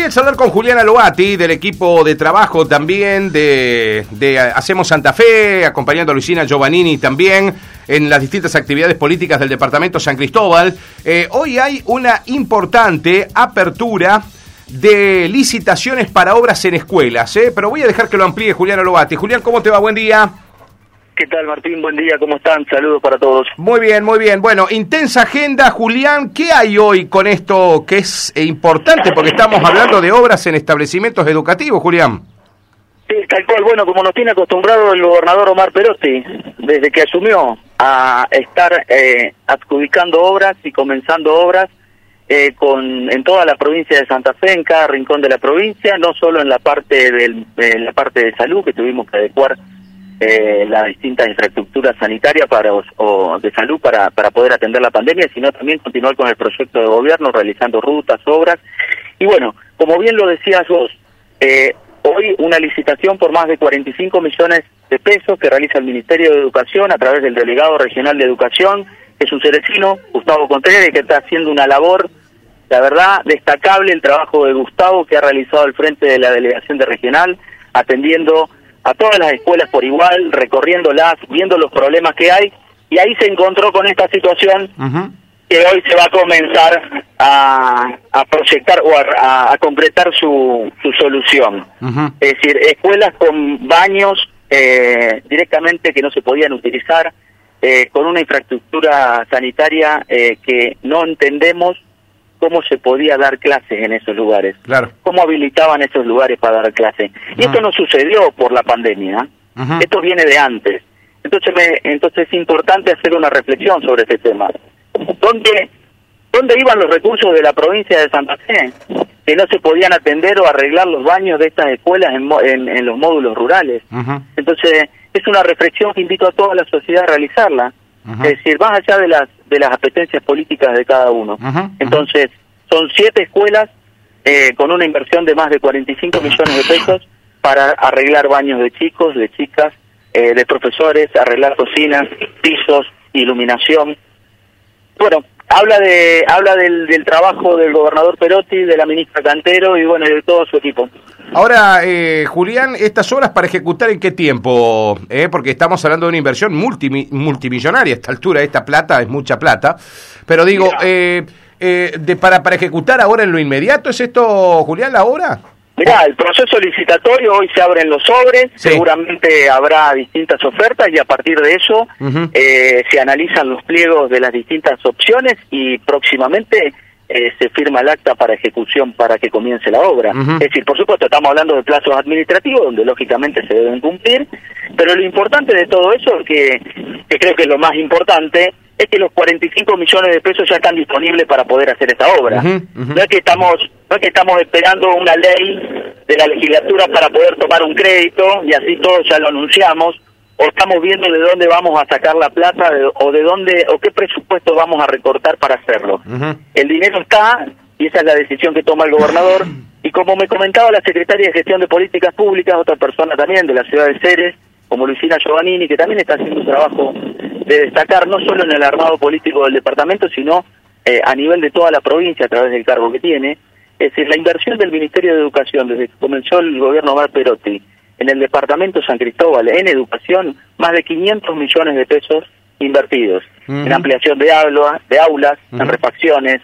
voy a charlar con Juliana Loati, del equipo de trabajo también de, Hacemos Santa Fe, acompañando a Luisina Giovannini también en las distintas actividades políticas del departamento San Cristóbal. Eh, hoy hay una importante apertura de licitaciones para obras en escuelas, ¿eh? pero voy a dejar que lo amplíe Juliana Loati. Julián, ¿cómo te va? Buen día. ¿Qué tal, Martín? Buen día, ¿cómo están? Saludos para todos. Muy bien, muy bien. Bueno, intensa agenda, Julián. ¿Qué hay hoy con esto que es eh, importante? Porque estamos hablando de obras en establecimientos educativos, Julián. Sí, tal cual. Bueno, como nos tiene acostumbrado el gobernador Omar Perotti, desde que asumió a estar eh, adjudicando obras y comenzando obras eh, con en toda la provincia de Santa Fe, en cada rincón de la provincia, no solo en la parte del, en la parte de salud que tuvimos que adecuar eh, la distinta infraestructura sanitaria para, o, de salud para, para poder atender la pandemia, sino también continuar con el proyecto de gobierno, realizando rutas, obras. Y bueno, como bien lo decías vos, eh, hoy una licitación por más de 45 millones de pesos que realiza el Ministerio de Educación a través del Delegado Regional de Educación, que es un cerecino, Gustavo Contreras, que está haciendo una labor, la verdad, destacable el trabajo de Gustavo que ha realizado al frente de la Delegación de Regional, atendiendo a todas las escuelas por igual, recorriéndolas, viendo los problemas que hay, y ahí se encontró con esta situación que hoy se va a comenzar a, a proyectar o a, a, concretar su, su solución. Es decir, escuelas con baños eh, directamente que no se podían utilizar, eh, con una infraestructura sanitaria eh, que no entendemos cómo se podía dar clases en esos lugares, claro. cómo habilitaban esos lugares para dar clases. Y esto no sucedió por la pandemia, esto viene de antes. Entonces, me, entonces es importante hacer una reflexión sobre este tema. ¿Dónde, ¿Dónde iban los recursos de la provincia de Santa Fe? Que no se podían atender o arreglar los baños de estas escuelas en, en, los módulos rurales. Entonces, es una reflexión que invito a toda la sociedad a realizarla. Es decir, más allá de las de las apetencias políticas de cada uno. Entonces, son siete escuelas eh, con una inversión de más de 45 millones de pesos para arreglar baños de chicos, de chicas, eh, de profesores, arreglar cocinas, pisos, iluminación. Bueno, habla de habla del, del trabajo del gobernador Perotti, de la ministra Cantero y bueno, de todo su equipo. Ahora, eh, Julián, ¿estas obras para ejecutar en qué tiempo? Eh, porque estamos hablando de una inversión multimillonaria a esta altura, esta plata es mucha plata. Pero digo, eh, eh, de, para, para ejecutar ahora en lo inmediato, ¿es esto, Julián, la obra? Mirá, el proceso licitatorio hoy se abren los sobres, seguramente habrá distintas ofertas y a partir de eso eh, se analizan los pliegos de las distintas opciones y próximamente eh, se firma el acta para ejecución para que comience la obra. Es decir, por supuesto, estamos hablando de plazos administrativos donde lógicamente se deben cumplir, pero lo importante de todo eso, que, que creo que es lo más importante, es que los 45 millones de pesos ya están disponibles para poder hacer esta obra. No es que estamos no es que estamos esperando una ley de la legislatura para poder tomar un crédito y así todos ya lo anunciamos o estamos viendo de dónde vamos a sacar la plata o de dónde o qué presupuesto vamos a recortar para hacerlo. El dinero está y esa es la decisión que toma el gobernador y como me comentaba la secretaria de Gestión de Políticas Públicas, otra persona también de la ciudad de Ceres, como Luisina Giovannini, que también está haciendo un trabajo de destacar no solo en el armado político del departamento, sino eh, a nivel de toda la provincia a través del cargo que tiene. Es decir, la inversión del Ministerio de Educación desde que comenzó el gobierno Omar Perotti en el departamento San Cristóbal en educación, más de 500 millones de pesos invertidos en ampliación de, aulas, de aulas, en refacciones,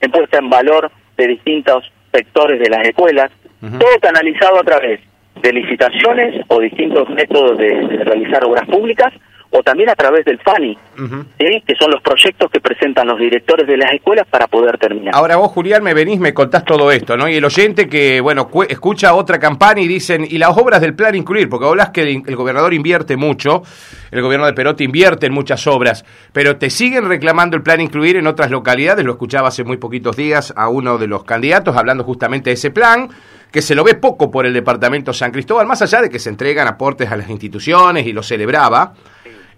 en puesta en valor de distintos sectores de las escuelas, todo canalizado a través de licitaciones o distintos métodos de realizar obras públicas o también a través del FANI, que son los proyectos que presentan los directores de las escuelas para poder terminar. Ahora vos, Julián, me venís, me contás todo esto, ¿no? Y el oyente que, bueno, escucha otra campaña y dicen, ¿y las obras del plan incluir? Porque hablas que el, gobernador invierte mucho, el gobierno de Perotti invierte en muchas obras, pero te siguen reclamando el plan incluir en otras localidades, lo escuchaba hace muy poquitos días a uno de los candidatos hablando justamente de ese plan, que se lo ve poco por el departamento San Cristóbal, más allá de que se entregan aportes a las instituciones y lo celebraba.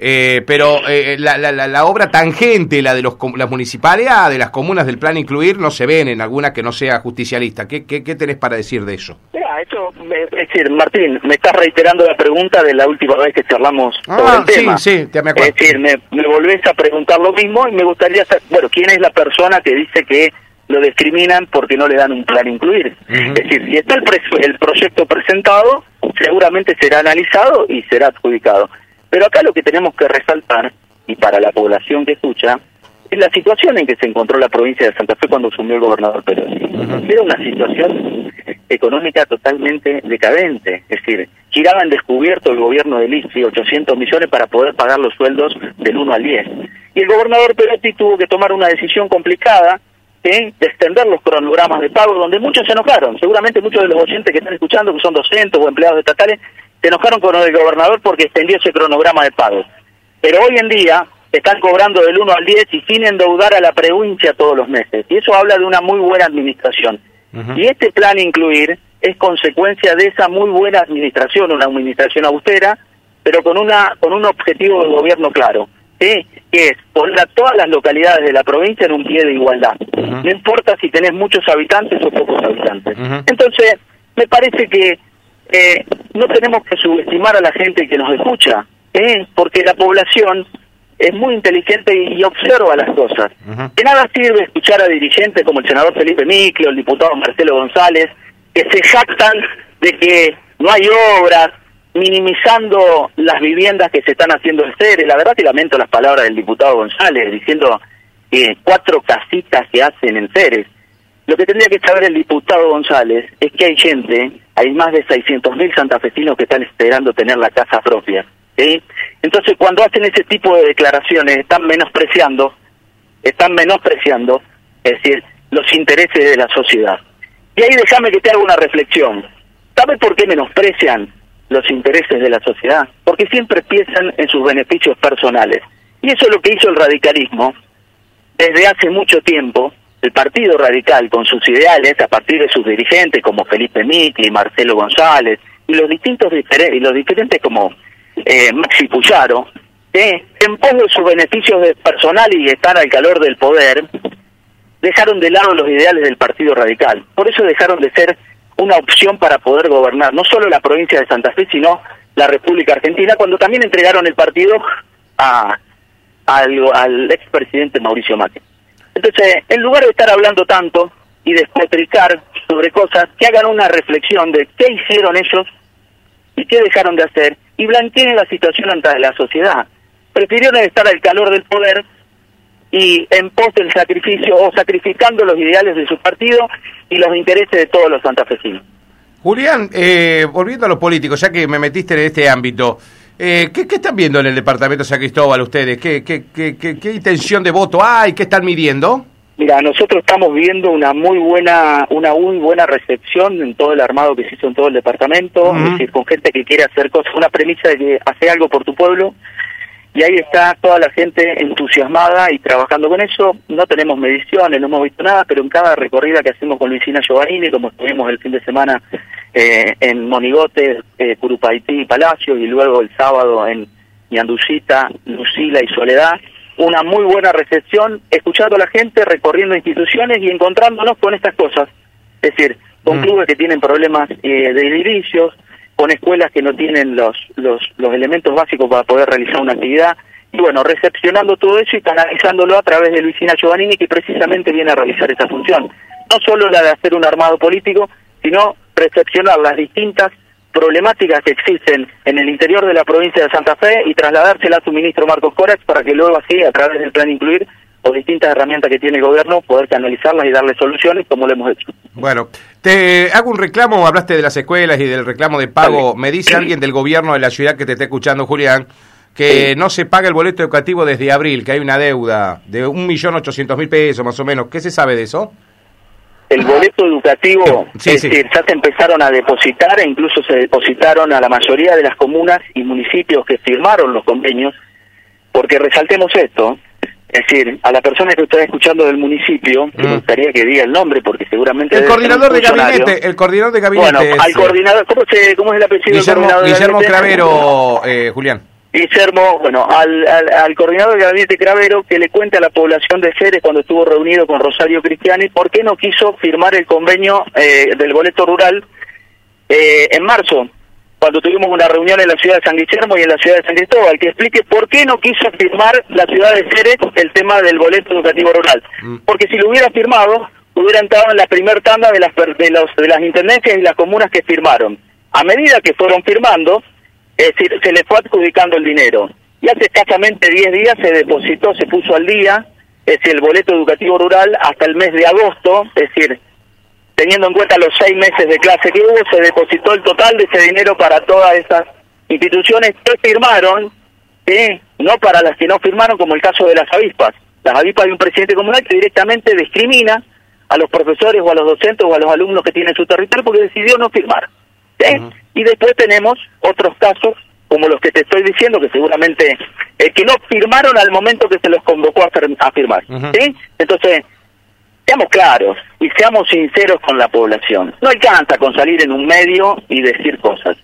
Eh, pero eh, la, la, la, obra tangente, la de los, las municipalidades, de las comunas del plan incluir, no se ven en alguna que no sea justicialista. ¿Qué, qué, qué tenés para decir de eso? Mira, eso, es decir, Martín, me estás reiterando la pregunta de la última vez que charlamos sobre el ah, sí, tema. Sí, te me acuerdo. Es decir, me, me volvés a preguntar lo mismo y me gustaría saber, bueno, ¿quién es la persona que dice que lo discriminan porque no le dan un plan incluir. Es decir, si está el, el proyecto presentado, seguramente será analizado y será adjudicado. Pero acá lo que tenemos que resaltar, y para la población que escucha, es la situación en que se encontró la provincia de Santa Fe cuando asumió el gobernador Pérez. Era una situación económica totalmente decadente, es decir, giraban descubierto el gobierno de ICI 800 millones para poder pagar los sueldos del 1 al 10. Y el gobernador Perotti tuvo que tomar una decisión complicada de extender los cronogramas de pago, donde muchos se enojaron. Seguramente muchos de los oyentes que están escuchando, que son docentes o empleados estatales, se enojaron con el gobernador porque extendió ese cronograma de pagos. Pero hoy en día están cobrando del 1 al 10 y sin endeudar a la provincia todos los meses. Y eso habla de una muy buena administración. Y este plan incluir es consecuencia de esa muy buena administración, una administración austera, pero con una con un objetivo de gobierno claro, que es poner a todas las localidades de la provincia en un pie de igualdad. No importa si tenés muchos habitantes o pocos habitantes. Entonces, me parece que eh, no tenemos que subestimar a la gente que nos escucha, ¿eh? porque la población es muy inteligente y, observa las cosas. De nada sirve escuchar a dirigentes como el senador Felipe Micle o el diputado Marcelo González, que se jactan de que no hay obras, minimizando las viviendas que se están haciendo en Ceres. La verdad que lamento las palabras del diputado González, diciendo que cuatro casitas que hacen en Ceres. Lo que tendría que saber el diputado González es que hay gente, hay más de 600.000 santafesinos que están esperando tener la casa propia. Entonces, cuando hacen ese tipo de declaraciones, están menospreciando, están menospreciando, es decir, los intereses de la sociedad. Y ahí déjame que te haga una reflexión. ¿Sabes por qué menosprecian los intereses de la sociedad? Porque siempre piensan en sus beneficios personales. Y eso es lo que hizo el radicalismo desde hace mucho tiempo. El Partido Radical, con sus ideales, a partir de sus dirigentes como Felipe y Marcelo González, y los distintos y los diferentes como eh, Maxi Puyaro, que en pos de sus beneficios de personal y estar al calor del poder, dejaron de lado los ideales del Partido Radical. Por eso dejaron de ser una opción para poder gobernar no solo la provincia de Santa Fe, sino la República Argentina, cuando también entregaron el partido a, al, al expresidente Mauricio Macri. Entonces, en lugar de estar hablando tanto y despotricar sobre cosas, que hagan una reflexión de qué hicieron ellos y qué dejaron de hacer y blanqueen la situación ante la sociedad. Prefirieron estar al calor del poder y en pos del sacrificio o sacrificando los ideales de su partido y los intereses de todos los santafesinos. Julián, eh, volviendo a los políticos, ya que me metiste en este ámbito, eh, ¿qué, están viendo en el departamento de San Cristóbal ustedes? ¿Qué, qué, qué, qué intención de voto hay? ¿Qué están midiendo? Mira, nosotros estamos viendo una muy buena, una muy buena recepción en todo el armado que se hizo en todo el departamento, es decir, con gente que quiere hacer cosas, una premisa de que hace algo por tu pueblo, y ahí está toda la gente entusiasmada y trabajando con eso. No tenemos mediciones, no hemos visto nada, pero en cada recorrida que hacemos con Luisina Giovannini, como estuvimos el fin de semana eh, en Monigote, eh, Curupaití y Palacio, y luego el sábado en Ñanducita, Lucila y Soledad, una muy buena recepción, escuchando a la gente, recorriendo instituciones y encontrándonos con estas cosas. Es decir, con mm. clubes que tienen problemas eh, de edilicios, con escuelas que no tienen los, los, los elementos básicos para poder realizar una actividad. Y bueno, recepcionando todo eso y canalizándolo a través de Luisina Giovannini, que precisamente viene a realizar esa función. No solo la de hacer un armado político, sino recepcionar las distintas problemáticas que existen en el interior de la provincia de Santa Fe y trasladársela a su ministro Marcos Corax para que luego así, a través del plan incluir o distintas herramientas que tiene el gobierno, poder canalizarlas y darle soluciones como lo hemos hecho. Bueno, te hago un reclamo, hablaste de las escuelas y del reclamo de pago. Me dice alguien del gobierno de la ciudad que te está escuchando, Julián, que no se paga el boleto educativo desde abril, que hay una deuda de un millón ochocientos mil pesos más o menos. ¿Qué se sabe de eso? El boleto educativo, es decir, ya se empezaron a depositar e incluso se depositaron a la mayoría de las comunas y municipios que firmaron los convenios, porque resaltemos esto, es decir, a la persona que está escuchando del municipio, me mm. gustaría que diga el nombre, porque seguramente... El coordinador de gabinete, el coordinador de gabinete. Bueno, al coordinador, ¿cómo, se, ¿cómo es el apellido Guillermo, del coordinador Guillermo Cravero, eh, Julián. Guillermo, bueno, al, al, coordinador de gabinete Cravero que le cuente a la población de Ceres cuando estuvo reunido con Rosario Cristiani por qué no quiso firmar el convenio eh, del boleto rural eh, en marzo, cuando tuvimos una reunión en la ciudad de San Guillermo y en la ciudad de San Cristóbal, que explique por qué no quiso firmar la ciudad de Ceres el tema del boleto educativo rural. Mm. Porque si lo hubiera firmado, hubiera entrado en la primera tanda de las, de, los, de las intendencias y las comunas que firmaron. A medida que fueron firmando, es decir, se les fue adjudicando el dinero. Y hace escasamente 10 días se depositó, se puso al día, es decir, el boleto educativo rural hasta el mes de agosto, es decir, teniendo en cuenta los seis meses de clase que hubo, se depositó el total de ese dinero para todas esas instituciones que firmaron, no para las que no firmaron, como el caso de las avispas. Las avispas de un presidente comunal que directamente discrimina a los profesores o a los docentes o a los alumnos que tienen su territorio porque decidió no firmar. Y después tenemos otros casos como los que te estoy diciendo, que seguramente eh, que no firmaron al momento que se los convocó a, a firmar. ¿sí? Entonces, seamos claros y seamos sinceros con la población. No alcanza con salir en un medio y decir cosas.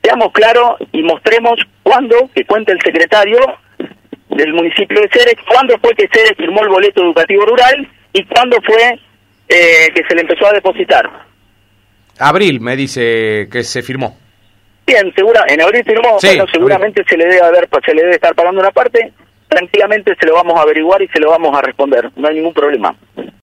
Seamos claros y mostremos cuándo, que cuente el secretario del municipio de Ceres, cuándo fue que Ceres firmó el boleto educativo rural y cuándo fue eh, que se le empezó a depositar. Abril me dice que se firmó. Bien, segura, en abril firmó, bueno, seguramente se le debe haber, se le debe estar pagando una parte, tranquilamente se lo vamos a averiguar y se lo vamos a responder, no hay ningún problema.